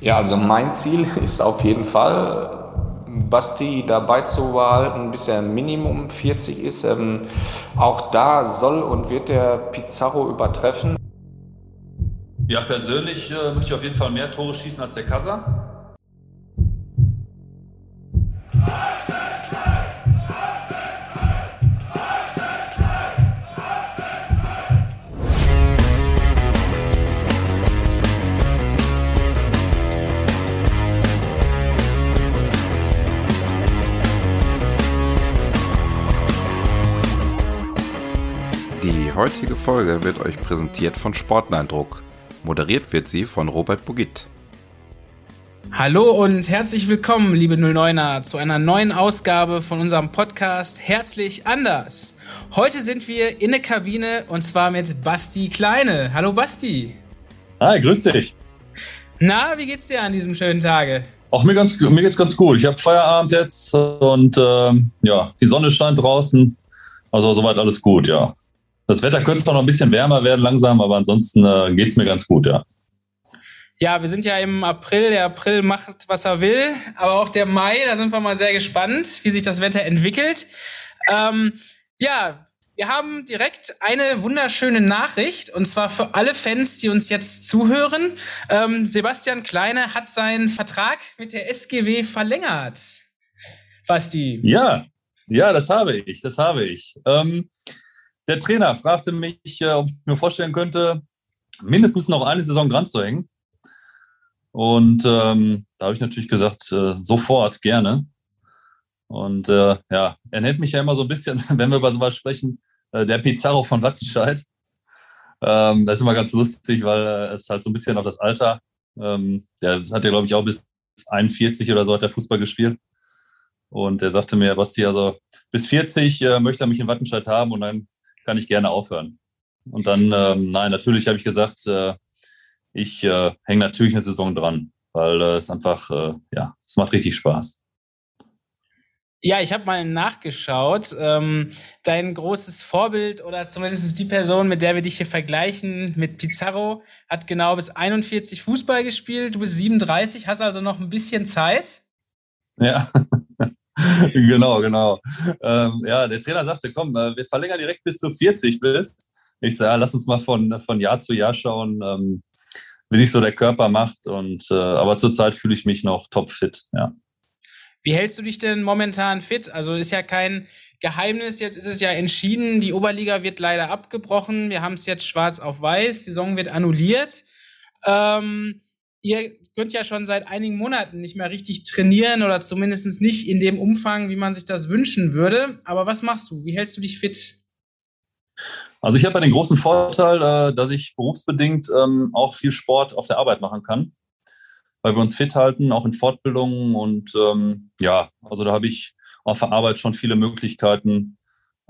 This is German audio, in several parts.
Ja, also mein Ziel ist auf jeden Fall, Basti dabei zu behalten, bis er Minimum 40 ist. Ähm, auch da soll und wird der Pizarro übertreffen. Ja, persönlich äh, möchte ich auf jeden Fall mehr Tore schießen als der Kassa. heutige Folge wird euch präsentiert von Sportneindruck. Moderiert wird sie von Robert Bugit. Hallo und herzlich willkommen, liebe 09er, zu einer neuen Ausgabe von unserem Podcast Herzlich anders. Heute sind wir in der Kabine und zwar mit Basti Kleine. Hallo Basti. Hi, grüß dich. Na, wie geht's dir an diesem schönen Tage? Auch mir, ganz, mir geht's ganz gut. Ich habe Feierabend jetzt und ähm, ja, die Sonne scheint draußen. Also soweit alles gut, ja. Das Wetter könnte zwar noch ein bisschen wärmer werden langsam, aber ansonsten äh, geht es mir ganz gut, ja. Ja, wir sind ja im April. Der April macht, was er will. Aber auch der Mai, da sind wir mal sehr gespannt, wie sich das Wetter entwickelt. Ähm, ja, wir haben direkt eine wunderschöne Nachricht und zwar für alle Fans, die uns jetzt zuhören. Ähm, Sebastian Kleine hat seinen Vertrag mit der SGW verlängert. Basti. Ja, ja, das habe ich, das habe ich. Ähm, der Trainer fragte mich, äh, ob ich mir vorstellen könnte, mindestens noch eine Saison dran zu hängen. Und ähm, da habe ich natürlich gesagt, äh, sofort, gerne. Und äh, ja, er nennt mich ja immer so ein bisschen, wenn wir über sowas sprechen, äh, der Pizarro von Wattenscheid. Ähm, das ist immer ganz lustig, weil äh, es halt so ein bisschen auf das Alter, ähm, der hat ja, glaube ich, auch bis 41 oder so hat er Fußball gespielt. Und er sagte mir, Basti, also bis 40 äh, möchte er mich in Wattenscheid haben und dann kann ich gerne aufhören. Und dann, ähm, nein, natürlich habe ich gesagt, äh, ich äh, hänge natürlich eine Saison dran, weil äh, es einfach, ja, es macht richtig Spaß. Ja, ich habe mal nachgeschaut. Ähm, dein großes Vorbild oder zumindest die Person, mit der wir dich hier vergleichen, mit Pizarro, hat genau bis 41 Fußball gespielt. Du bist 37, hast also noch ein bisschen Zeit. Ja, genau, genau. Ähm, ja, der Trainer sagte, komm, äh, wir verlängern direkt bis du 40 bist. Ich sage, ja, lass uns mal von, von Jahr zu Jahr schauen, ähm, wie sich so der Körper macht. Und äh, aber zurzeit fühle ich mich noch topfit, ja. Wie hältst du dich denn momentan fit? Also ist ja kein Geheimnis, jetzt ist es ja entschieden, die Oberliga wird leider abgebrochen. Wir haben es jetzt schwarz auf weiß, die Saison wird annulliert. Ähm, ihr könnt ja schon seit einigen Monaten nicht mehr richtig trainieren oder zumindest nicht in dem Umfang, wie man sich das wünschen würde. Aber was machst du? Wie hältst du dich fit? Also ich habe ja den großen Vorteil, äh, dass ich berufsbedingt ähm, auch viel Sport auf der Arbeit machen kann, weil wir uns fit halten, auch in Fortbildungen. Und ähm, ja, also da habe ich auf der Arbeit schon viele Möglichkeiten,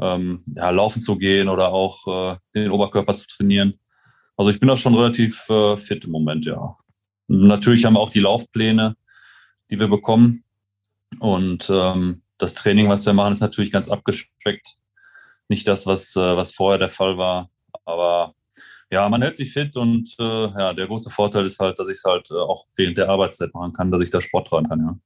ähm, ja, laufen zu gehen oder auch äh, den Oberkörper zu trainieren. Also ich bin da schon relativ äh, fit im Moment, ja. Natürlich haben wir auch die Laufpläne, die wir bekommen. Und ähm, das Training, was wir machen, ist natürlich ganz abgespeckt. Nicht das, was, äh, was vorher der Fall war. Aber ja, man hält sich fit und äh, ja, der große Vorteil ist halt, dass ich es halt äh, auch während der Arbeitszeit machen kann, dass ich da Sport treiben kann, ja.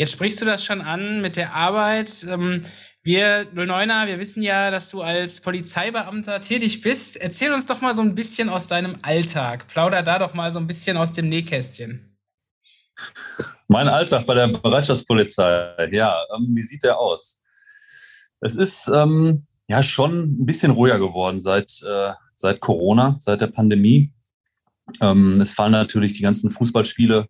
Jetzt sprichst du das schon an mit der Arbeit. Ähm, wir 09er, wir wissen ja, dass du als Polizeibeamter tätig bist. Erzähl uns doch mal so ein bisschen aus deinem Alltag. Plauder da doch mal so ein bisschen aus dem Nähkästchen. Mein Alltag bei der Bereitschaftspolizei, ja, ähm, wie sieht der aus? Es ist ähm, ja schon ein bisschen ruhiger geworden seit, äh, seit Corona, seit der Pandemie. Ähm, es fallen natürlich die ganzen Fußballspiele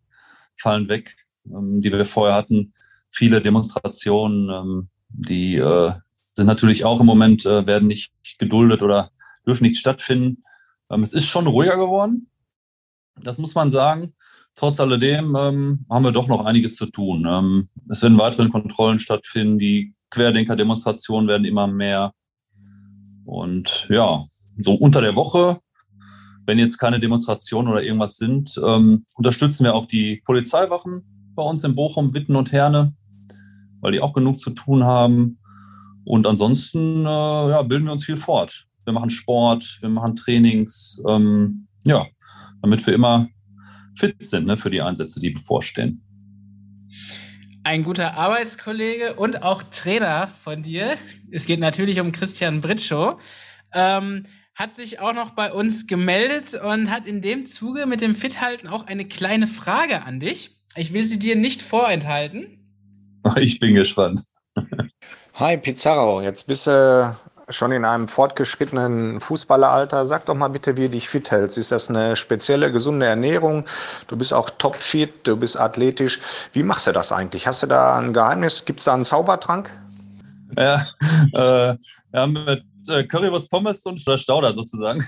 fallen weg ähm, die wir vorher hatten. Viele Demonstrationen, ähm, die äh, sind natürlich auch im Moment, äh, werden nicht geduldet oder dürfen nicht stattfinden. Ähm, es ist schon ruhiger geworden, das muss man sagen. Trotz alledem haben wir doch noch einiges zu tun. Es werden weitere Kontrollen stattfinden, die Querdenker-Demonstrationen werden immer mehr. Und ja, so unter der Woche, wenn jetzt keine Demonstrationen oder irgendwas sind, unterstützen wir auch die Polizeiwachen bei uns in Bochum, Witten und Herne, weil die auch genug zu tun haben. Und ansonsten äh, ja, bilden wir uns viel fort. Wir machen Sport, wir machen Trainings, ähm, ja, damit wir immer fit sind ne, für die Einsätze, die bevorstehen. Ein guter Arbeitskollege und auch Trainer von dir, es geht natürlich um Christian Britschow, ähm, hat sich auch noch bei uns gemeldet und hat in dem Zuge mit dem Fithalten auch eine kleine Frage an dich. Ich will sie dir nicht vorenthalten. Ich bin gespannt. Hi Pizarro, jetzt bist du schon in einem fortgeschrittenen Fußballeralter. Sag doch mal bitte, wie du dich fit hältst. Ist das eine spezielle gesunde Ernährung? Du bist auch topfit, du bist athletisch. Wie machst du das eigentlich? Hast du da ein Geheimnis? Gibt es da einen Zaubertrank? Ja, äh, ja mit äh, Currywurst Pommes und Stauder sozusagen.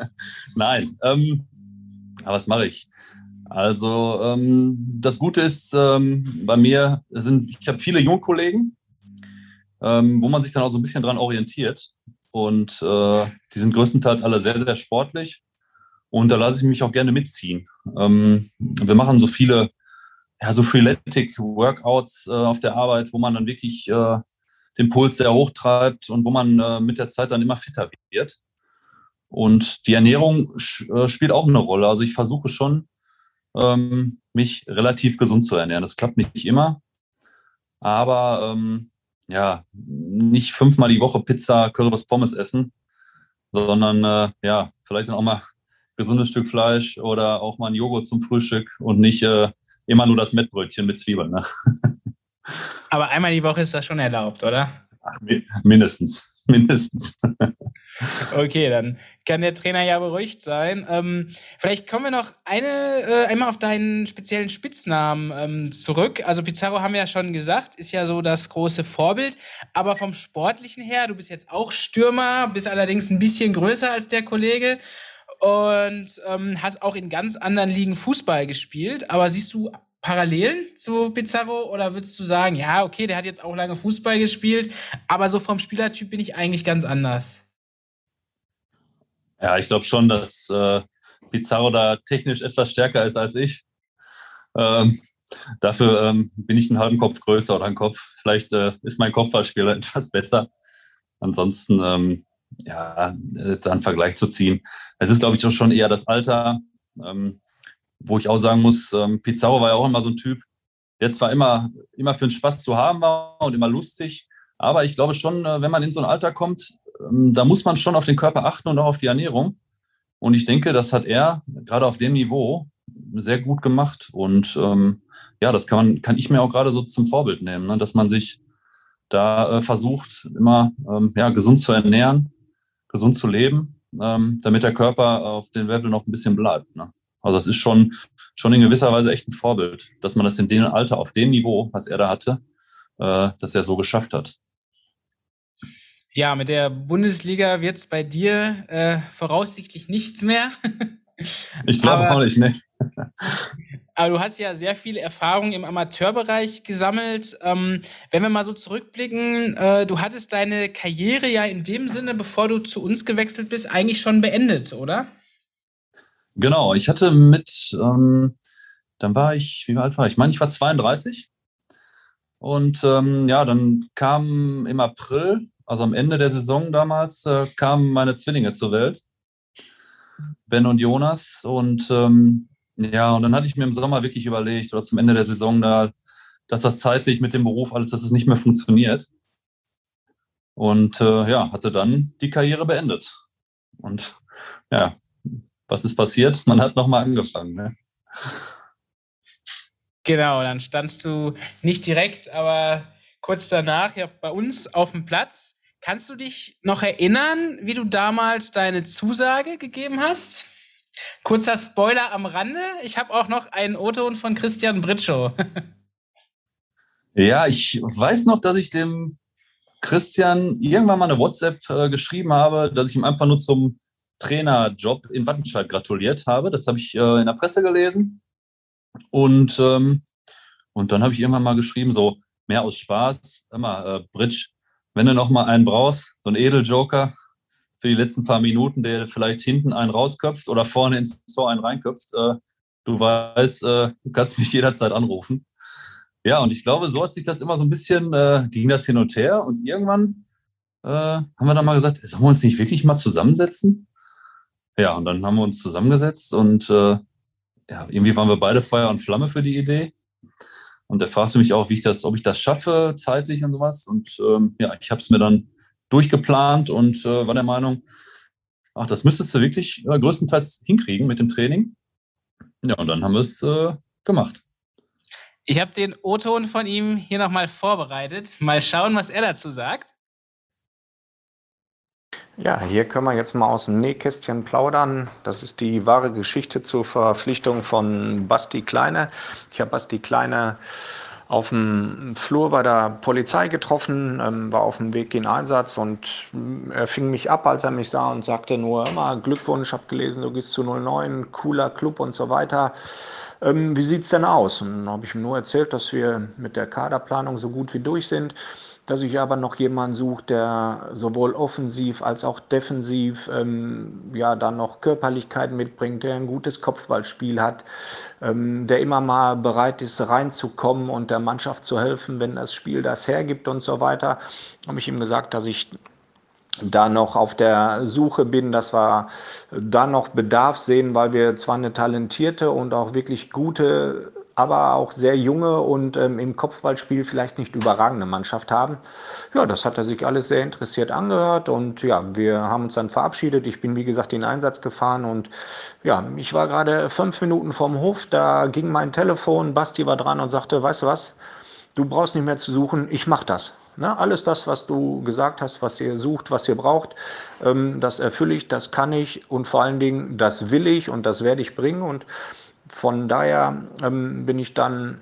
Nein, ähm, aber was mache ich? Also ähm, das Gute ist, ähm, bei mir sind, ich habe viele Jungkollegen, ähm, wo man sich dann auch so ein bisschen dran orientiert. Und äh, die sind größtenteils alle sehr, sehr sportlich. Und da lasse ich mich auch gerne mitziehen. Ähm, wir machen so viele, ja, so Freeletic Workouts äh, auf der Arbeit, wo man dann wirklich äh, den Puls sehr hoch treibt und wo man äh, mit der Zeit dann immer fitter wird. Und die Ernährung äh, spielt auch eine Rolle. Also ich versuche schon, ähm, mich relativ gesund zu ernähren. Das klappt nicht immer, aber ähm, ja, nicht fünfmal die Woche Pizza, Currywurst, Pommes essen, sondern äh, ja, vielleicht dann auch mal gesundes Stück Fleisch oder auch mal ein Joghurt zum Frühstück und nicht äh, immer nur das Mettbrötchen mit Zwiebeln. Ne? Aber einmal die Woche ist das schon erlaubt, oder? Ach, mindestens. Mindestens. Okay, dann kann der Trainer ja beruhigt sein. Ähm, vielleicht kommen wir noch eine, äh, einmal auf deinen speziellen Spitznamen ähm, zurück. Also Pizarro haben wir ja schon gesagt, ist ja so das große Vorbild. Aber vom Sportlichen her, du bist jetzt auch Stürmer, bist allerdings ein bisschen größer als der Kollege und ähm, hast auch in ganz anderen Ligen Fußball gespielt. Aber siehst du Parallelen zu Pizarro oder würdest du sagen, ja, okay, der hat jetzt auch lange Fußball gespielt, aber so vom Spielertyp bin ich eigentlich ganz anders? Ja, ich glaube schon, dass äh, Pizarro da technisch etwas stärker ist als ich. Ähm, dafür ähm, bin ich einen halben Kopf größer oder einen Kopf. Vielleicht äh, ist mein Kopfballspieler etwas besser. Ansonsten, ähm, ja, jetzt einen Vergleich zu ziehen. Es ist, glaube ich, auch schon eher das Alter. Ähm, wo ich auch sagen muss, ähm, Pizarro war ja auch immer so ein Typ, der zwar immer, immer für den Spaß zu haben war und immer lustig, aber ich glaube schon, äh, wenn man in so ein Alter kommt, da muss man schon auf den Körper achten und auch auf die Ernährung. Und ich denke, das hat er gerade auf dem Niveau sehr gut gemacht. Und ähm, ja, das kann, man, kann ich mir auch gerade so zum Vorbild nehmen, ne? dass man sich da äh, versucht, immer ähm, ja, gesund zu ernähren, gesund zu leben, ähm, damit der Körper auf dem Level noch ein bisschen bleibt. Ne? Also das ist schon, schon in gewisser Weise echt ein Vorbild, dass man das in dem Alter, auf dem Niveau, was er da hatte, äh, dass er so geschafft hat. Ja, mit der Bundesliga wird es bei dir äh, voraussichtlich nichts mehr. ich glaube auch nicht, ne? aber du hast ja sehr viel Erfahrung im Amateurbereich gesammelt. Ähm, wenn wir mal so zurückblicken, äh, du hattest deine Karriere ja in dem Sinne, bevor du zu uns gewechselt bist, eigentlich schon beendet, oder? Genau, ich hatte mit, ähm, dann war ich, wie alt war ich? Ich meine, ich war 32. Und ähm, ja, dann kam im April, also am Ende der Saison damals, äh, kamen meine Zwillinge zur Welt, Ben und Jonas. Und ähm, ja, und dann hatte ich mir im Sommer wirklich überlegt, oder zum Ende der Saison da, dass das zeitlich mit dem Beruf alles, dass es nicht mehr funktioniert. Und äh, ja, hatte dann die Karriere beendet. Und ja, was ist passiert? Man hat nochmal angefangen. Ne? Genau, dann standst du nicht direkt, aber kurz danach ja bei uns auf dem Platz. Kannst du dich noch erinnern, wie du damals deine Zusage gegeben hast? Kurzer Spoiler am Rande. Ich habe auch noch einen O-Ton von Christian Britschow. ja, ich weiß noch, dass ich dem Christian irgendwann mal eine WhatsApp äh, geschrieben habe, dass ich ihm einfach nur zum Trainerjob in Wattenscheid gratuliert habe. Das habe ich äh, in der Presse gelesen. Und, ähm, und dann habe ich irgendwann mal geschrieben, so mehr aus Spaß, immer, äh, Bridge, wenn du noch mal einen brauchst, so einen Edeljoker für die letzten paar Minuten, der vielleicht hinten einen rausköpft oder vorne ins Tor einen reinköpft, äh, du weißt, äh, du kannst mich jederzeit anrufen. Ja, und ich glaube, so hat sich das immer so ein bisschen, äh, ging das hin und her und irgendwann äh, haben wir dann mal gesagt, sollen wir uns nicht wirklich mal zusammensetzen? Ja, und dann haben wir uns zusammengesetzt und äh, ja, irgendwie waren wir beide Feuer und Flamme für die Idee. Und er fragte mich auch, wie ich das, ob ich das schaffe, zeitlich und sowas. Und ähm, ja, ich habe es mir dann durchgeplant und äh, war der Meinung, ach, das müsstest du wirklich äh, größtenteils hinkriegen mit dem Training. Ja, und dann haben wir es äh, gemacht. Ich habe den O-Ton von ihm hier nochmal vorbereitet. Mal schauen, was er dazu sagt. Ja, hier können wir jetzt mal aus dem Nähkästchen plaudern. Das ist die wahre Geschichte zur Verpflichtung von Basti Kleine. Ich habe Basti Kleine auf dem Flur bei der Polizei getroffen, ähm, war auf dem Weg in Einsatz und er fing mich ab, als er mich sah und sagte nur immer Glückwunsch, habe gelesen, du gehst zu 09, cooler Club und so weiter. Ähm, wie sieht's denn aus? Und dann habe ich ihm nur erzählt, dass wir mit der Kaderplanung so gut wie durch sind dass ich aber noch jemanden suche, der sowohl offensiv als auch defensiv ähm, ja dann noch Körperlichkeit mitbringt, der ein gutes Kopfballspiel hat, ähm, der immer mal bereit ist reinzukommen und der Mannschaft zu helfen, wenn das Spiel das hergibt und so weiter. Habe ich ihm gesagt, dass ich da noch auf der Suche bin, dass wir da noch Bedarf sehen, weil wir zwar eine talentierte und auch wirklich gute aber auch sehr junge und ähm, im Kopfballspiel vielleicht nicht überragende Mannschaft haben. Ja, das hat er sich alles sehr interessiert angehört und ja, wir haben uns dann verabschiedet. Ich bin, wie gesagt, in den Einsatz gefahren und ja, ich war gerade fünf Minuten vom Hof, da ging mein Telefon, Basti war dran und sagte, weißt du was, du brauchst nicht mehr zu suchen, ich mach das. Ne, alles das, was du gesagt hast, was ihr sucht, was ihr braucht, ähm, das erfülle ich, das kann ich und vor allen Dingen, das will ich und das werde ich bringen. Und von daher ähm, bin ich dann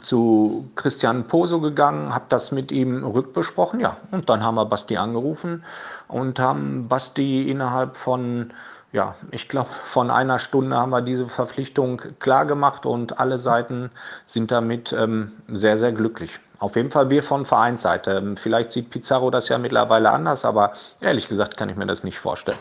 zu Christian Poso gegangen, habe das mit ihm rückbesprochen, ja, und dann haben wir Basti angerufen und haben Basti innerhalb von, ja, ich glaube, von einer Stunde haben wir diese Verpflichtung klar gemacht und alle Seiten sind damit ähm, sehr, sehr glücklich. Auf jeden Fall wir von Vereinsseite. Ähm, vielleicht sieht Pizarro das ja mittlerweile anders, aber ehrlich gesagt kann ich mir das nicht vorstellen.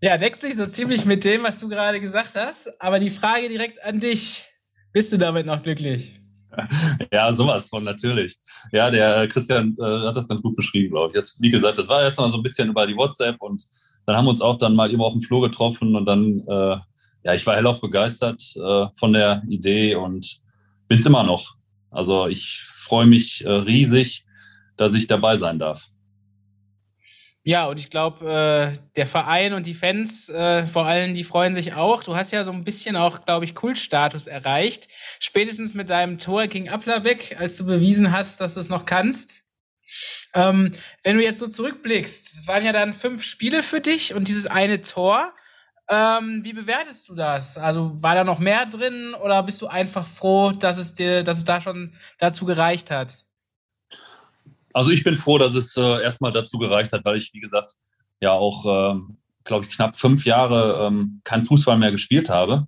Ja, deckt sich so ziemlich mit dem, was du gerade gesagt hast. Aber die Frage direkt an dich. Bist du damit noch glücklich? Ja, sowas von, natürlich. Ja, der Christian äh, hat das ganz gut beschrieben, glaube ich. Das, wie gesagt, das war erstmal so ein bisschen über die WhatsApp und dann haben wir uns auch dann mal immer auf dem Flur getroffen und dann, äh, ja, ich war hellauf begeistert äh, von der Idee und bin es immer noch. Also ich freue mich äh, riesig, dass ich dabei sein darf. Ja, und ich glaube, äh, der Verein und die Fans, äh, vor allem, die freuen sich auch. Du hast ja so ein bisschen auch, glaube ich, Kultstatus erreicht. Spätestens mit deinem Tor gegen Applerbeck, als du bewiesen hast, dass du es noch kannst. Ähm, wenn du jetzt so zurückblickst, es waren ja dann fünf Spiele für dich und dieses eine Tor. Ähm, wie bewertest du das? Also war da noch mehr drin oder bist du einfach froh, dass es dir, dass es da schon dazu gereicht hat? Also ich bin froh, dass es äh, erstmal dazu gereicht hat, weil ich, wie gesagt, ja auch, äh, glaube ich, knapp fünf Jahre ähm, kein Fußball mehr gespielt habe.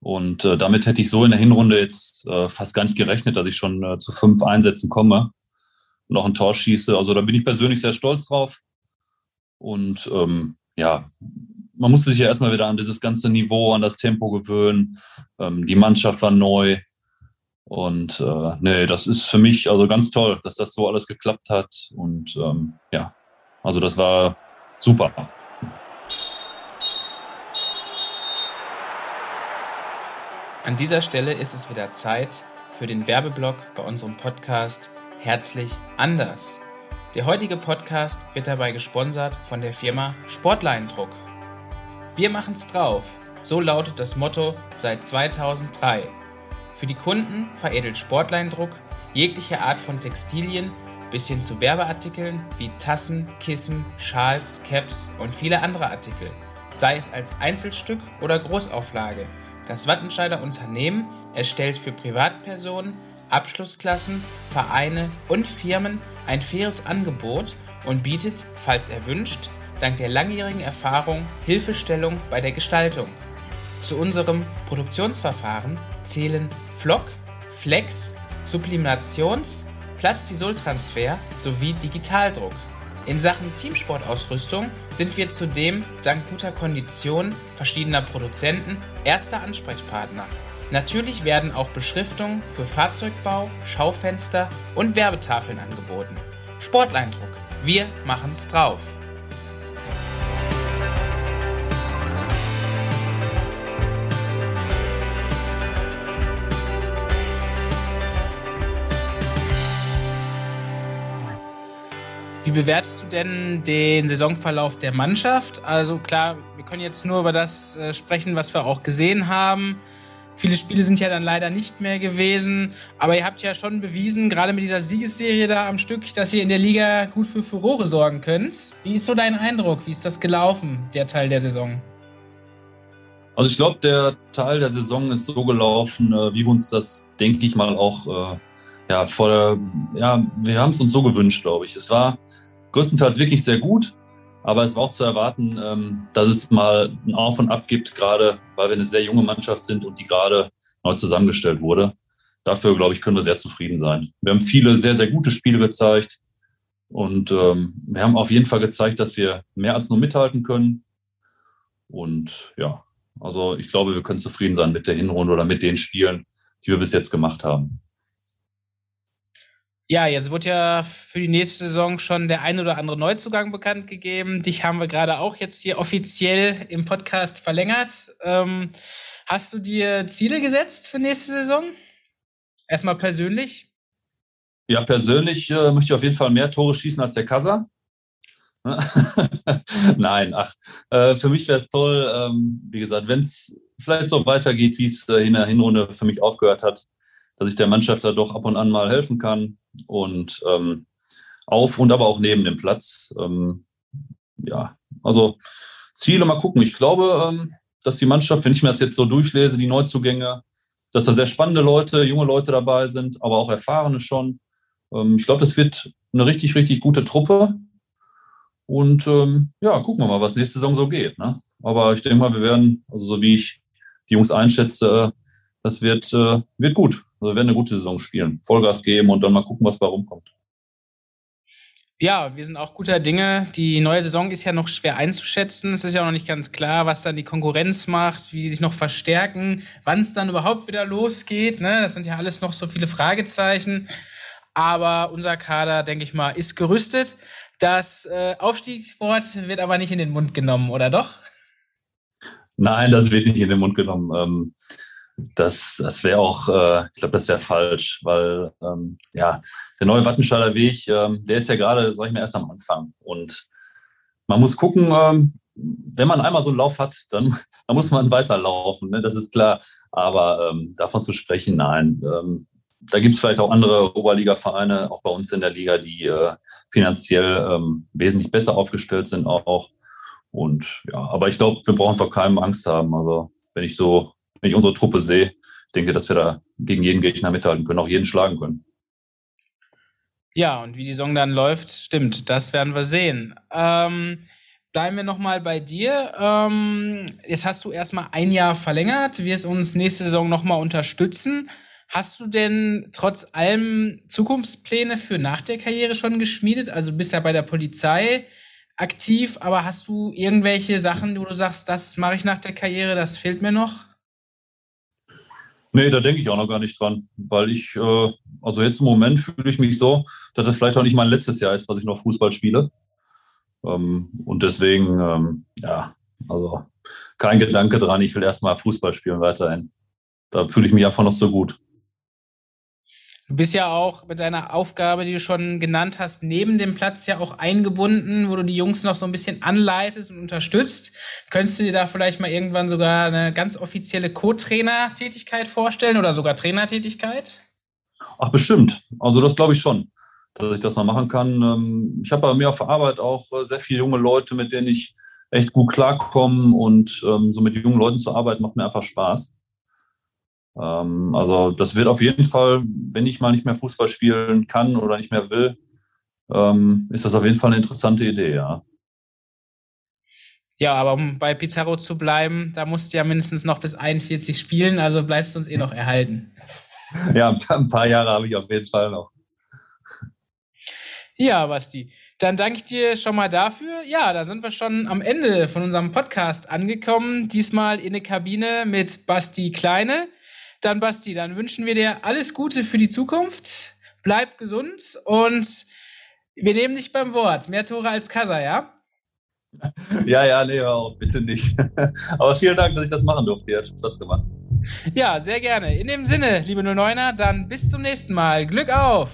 Und äh, damit hätte ich so in der Hinrunde jetzt äh, fast gar nicht gerechnet, dass ich schon äh, zu fünf Einsätzen komme und auch ein Tor schieße. Also da bin ich persönlich sehr stolz drauf. Und ähm, ja, man musste sich ja erstmal wieder an dieses ganze Niveau, an das Tempo gewöhnen. Ähm, die Mannschaft war neu. Und äh, nee, das ist für mich also ganz toll, dass das so alles geklappt hat. Und ähm, ja, also das war super. An dieser Stelle ist es wieder Zeit für den Werbeblock bei unserem Podcast Herzlich anders. Der heutige Podcast wird dabei gesponsert von der Firma Sportleindruck. Wir machen's drauf. So lautet das Motto seit 2003. Für die Kunden veredelt Sportleindruck jegliche Art von Textilien bis hin zu Werbeartikeln wie Tassen, Kissen, Schals, Caps und viele andere Artikel, sei es als Einzelstück oder Großauflage. Das Wattenscheider Unternehmen erstellt für Privatpersonen, Abschlussklassen, Vereine und Firmen ein faires Angebot und bietet, falls erwünscht, dank der langjährigen Erfahrung Hilfestellung bei der Gestaltung. Zu unserem Produktionsverfahren zählen Flock, Flex, Sublimations, Plastisoltransfer sowie Digitaldruck. In Sachen Teamsportausrüstung sind wir zudem dank guter Kondition verschiedener Produzenten erster Ansprechpartner. Natürlich werden auch Beschriftungen für Fahrzeugbau, Schaufenster und Werbetafeln angeboten. Sportleindruck, wir machen's drauf. Bewertest du denn den Saisonverlauf der Mannschaft? Also klar, wir können jetzt nur über das äh, sprechen, was wir auch gesehen haben. Viele Spiele sind ja dann leider nicht mehr gewesen, aber ihr habt ja schon bewiesen, gerade mit dieser Siegesserie da am Stück, dass ihr in der Liga gut für Furore sorgen könnt. Wie ist so dein Eindruck? Wie ist das gelaufen, der Teil der Saison? Also ich glaube, der Teil der Saison ist so gelaufen, äh, wie wir uns das, denke ich mal, auch äh, ja, vor der, ja, wir haben es uns so gewünscht, glaube ich. Es war größtenteils wirklich sehr gut, aber es war auch zu erwarten, ähm, dass es mal ein Auf und Ab gibt, gerade weil wir eine sehr junge Mannschaft sind und die gerade neu zusammengestellt wurde. Dafür, glaube ich, können wir sehr zufrieden sein. Wir haben viele sehr, sehr gute Spiele gezeigt und ähm, wir haben auf jeden Fall gezeigt, dass wir mehr als nur mithalten können. Und ja, also ich glaube, wir können zufrieden sein mit der Hinrunde oder mit den Spielen, die wir bis jetzt gemacht haben. Ja, jetzt wird ja für die nächste Saison schon der ein oder andere Neuzugang bekannt gegeben. Dich haben wir gerade auch jetzt hier offiziell im Podcast verlängert. Ähm, hast du dir Ziele gesetzt für nächste Saison? Erstmal persönlich? Ja, persönlich äh, möchte ich auf jeden Fall mehr Tore schießen als der Kassa. Nein, ach, äh, für mich wäre es toll, ähm, wie gesagt, wenn es vielleicht so weitergeht, wie es äh, in der Hinrunde für mich aufgehört hat, dass ich der Mannschaft da doch ab und an mal helfen kann und ähm, auf und aber auch neben dem Platz. Ähm, ja, also Ziele mal gucken. Ich glaube, ähm, dass die Mannschaft, wenn ich mir das jetzt so durchlese, die Neuzugänge, dass da sehr spannende Leute, junge Leute dabei sind, aber auch erfahrene schon. Ähm, ich glaube, das wird eine richtig, richtig gute Truppe. Und ähm, ja, gucken wir mal, was nächste Saison so geht. Ne? Aber ich denke mal, wir werden, also so wie ich die Jungs einschätze, das wird, äh, wird gut. Also wir werden eine gute Saison spielen. Vollgas geben und dann mal gucken, was bei rumkommt. Ja, wir sind auch guter Dinge. Die neue Saison ist ja noch schwer einzuschätzen. Es ist ja noch nicht ganz klar, was dann die Konkurrenz macht, wie die sich noch verstärken, wann es dann überhaupt wieder losgeht. Ne? Das sind ja alles noch so viele Fragezeichen. Aber unser Kader, denke ich mal, ist gerüstet. Das äh, Aufstiegswort wird aber nicht in den Mund genommen, oder doch? Nein, das wird nicht in den Mund genommen. Ähm, das, das wäre auch, äh, ich glaube, das wäre falsch, weil ähm, ja, der neue Wattenscheider Weg, ähm, der ist ja gerade, sag ich mal, erst am Anfang. Und man muss gucken, ähm, wenn man einmal so einen Lauf hat, dann, dann muss man weiterlaufen, ne? das ist klar. Aber ähm, davon zu sprechen, nein. Ähm, da gibt es vielleicht auch andere Oberliga-Vereine, auch bei uns in der Liga, die äh, finanziell ähm, wesentlich besser aufgestellt sind auch. Und ja, aber ich glaube, wir brauchen vor keinem Angst haben. Also wenn ich so wenn ich unsere Truppe sehe, denke, dass wir da gegen jeden Gegner mithalten können, auch jeden schlagen können. Ja, und wie die Saison dann läuft, stimmt, das werden wir sehen. Ähm, bleiben wir nochmal bei dir. Ähm, jetzt hast du erstmal ein Jahr verlängert, wirst uns nächste Saison nochmal unterstützen. Hast du denn trotz allem Zukunftspläne für nach der Karriere schon geschmiedet? Also bist ja bei der Polizei aktiv, aber hast du irgendwelche Sachen, wo du sagst, das mache ich nach der Karriere, das fehlt mir noch? Nee, da denke ich auch noch gar nicht dran, weil ich, äh, also jetzt im Moment fühle ich mich so, dass das vielleicht auch nicht mein letztes Jahr ist, was ich noch Fußball spiele. Ähm, und deswegen, ähm, ja, also kein Gedanke dran, ich will erstmal Fußball spielen weiterhin. Da fühle ich mich einfach noch so gut. Du bist ja auch mit deiner Aufgabe, die du schon genannt hast, neben dem Platz ja auch eingebunden, wo du die Jungs noch so ein bisschen anleitest und unterstützt. Könntest du dir da vielleicht mal irgendwann sogar eine ganz offizielle Co-Trainer-Tätigkeit vorstellen oder sogar Trainertätigkeit? Ach, bestimmt. Also das glaube ich schon, dass ich das mal machen kann. Ähm, ich habe bei mir auf der Arbeit auch äh, sehr viele junge Leute, mit denen ich echt gut klarkomme und ähm, so mit jungen Leuten zu arbeiten macht mir einfach Spaß. Ähm, also das wird auf jeden Fall, wenn ich mal nicht mehr Fußball spielen kann oder nicht mehr will, ähm, ist das auf jeden Fall eine interessante Idee, ja. Ja, aber um bei Pizarro zu bleiben, da musst du ja mindestens noch bis 41 spielen, also bleibst du uns eh noch erhalten. Ja, ein paar Jahre habe ich auf jeden Fall noch. Ja, Basti. Dann danke ich dir schon mal dafür. Ja, da sind wir schon am Ende von unserem Podcast angekommen. Diesmal in der Kabine mit Basti Kleine. Dann, Basti, dann wünschen wir dir alles Gute für die Zukunft. Bleib gesund und wir nehmen dich beim Wort. Mehr Tore als Kasa, ja? Ja, ja, nee, hör auf, bitte nicht. Aber vielen Dank, dass ich das machen durfte. Hat Spaß gemacht. Ja, sehr gerne. In dem Sinne, liebe 09er, dann bis zum nächsten Mal. Glück auf!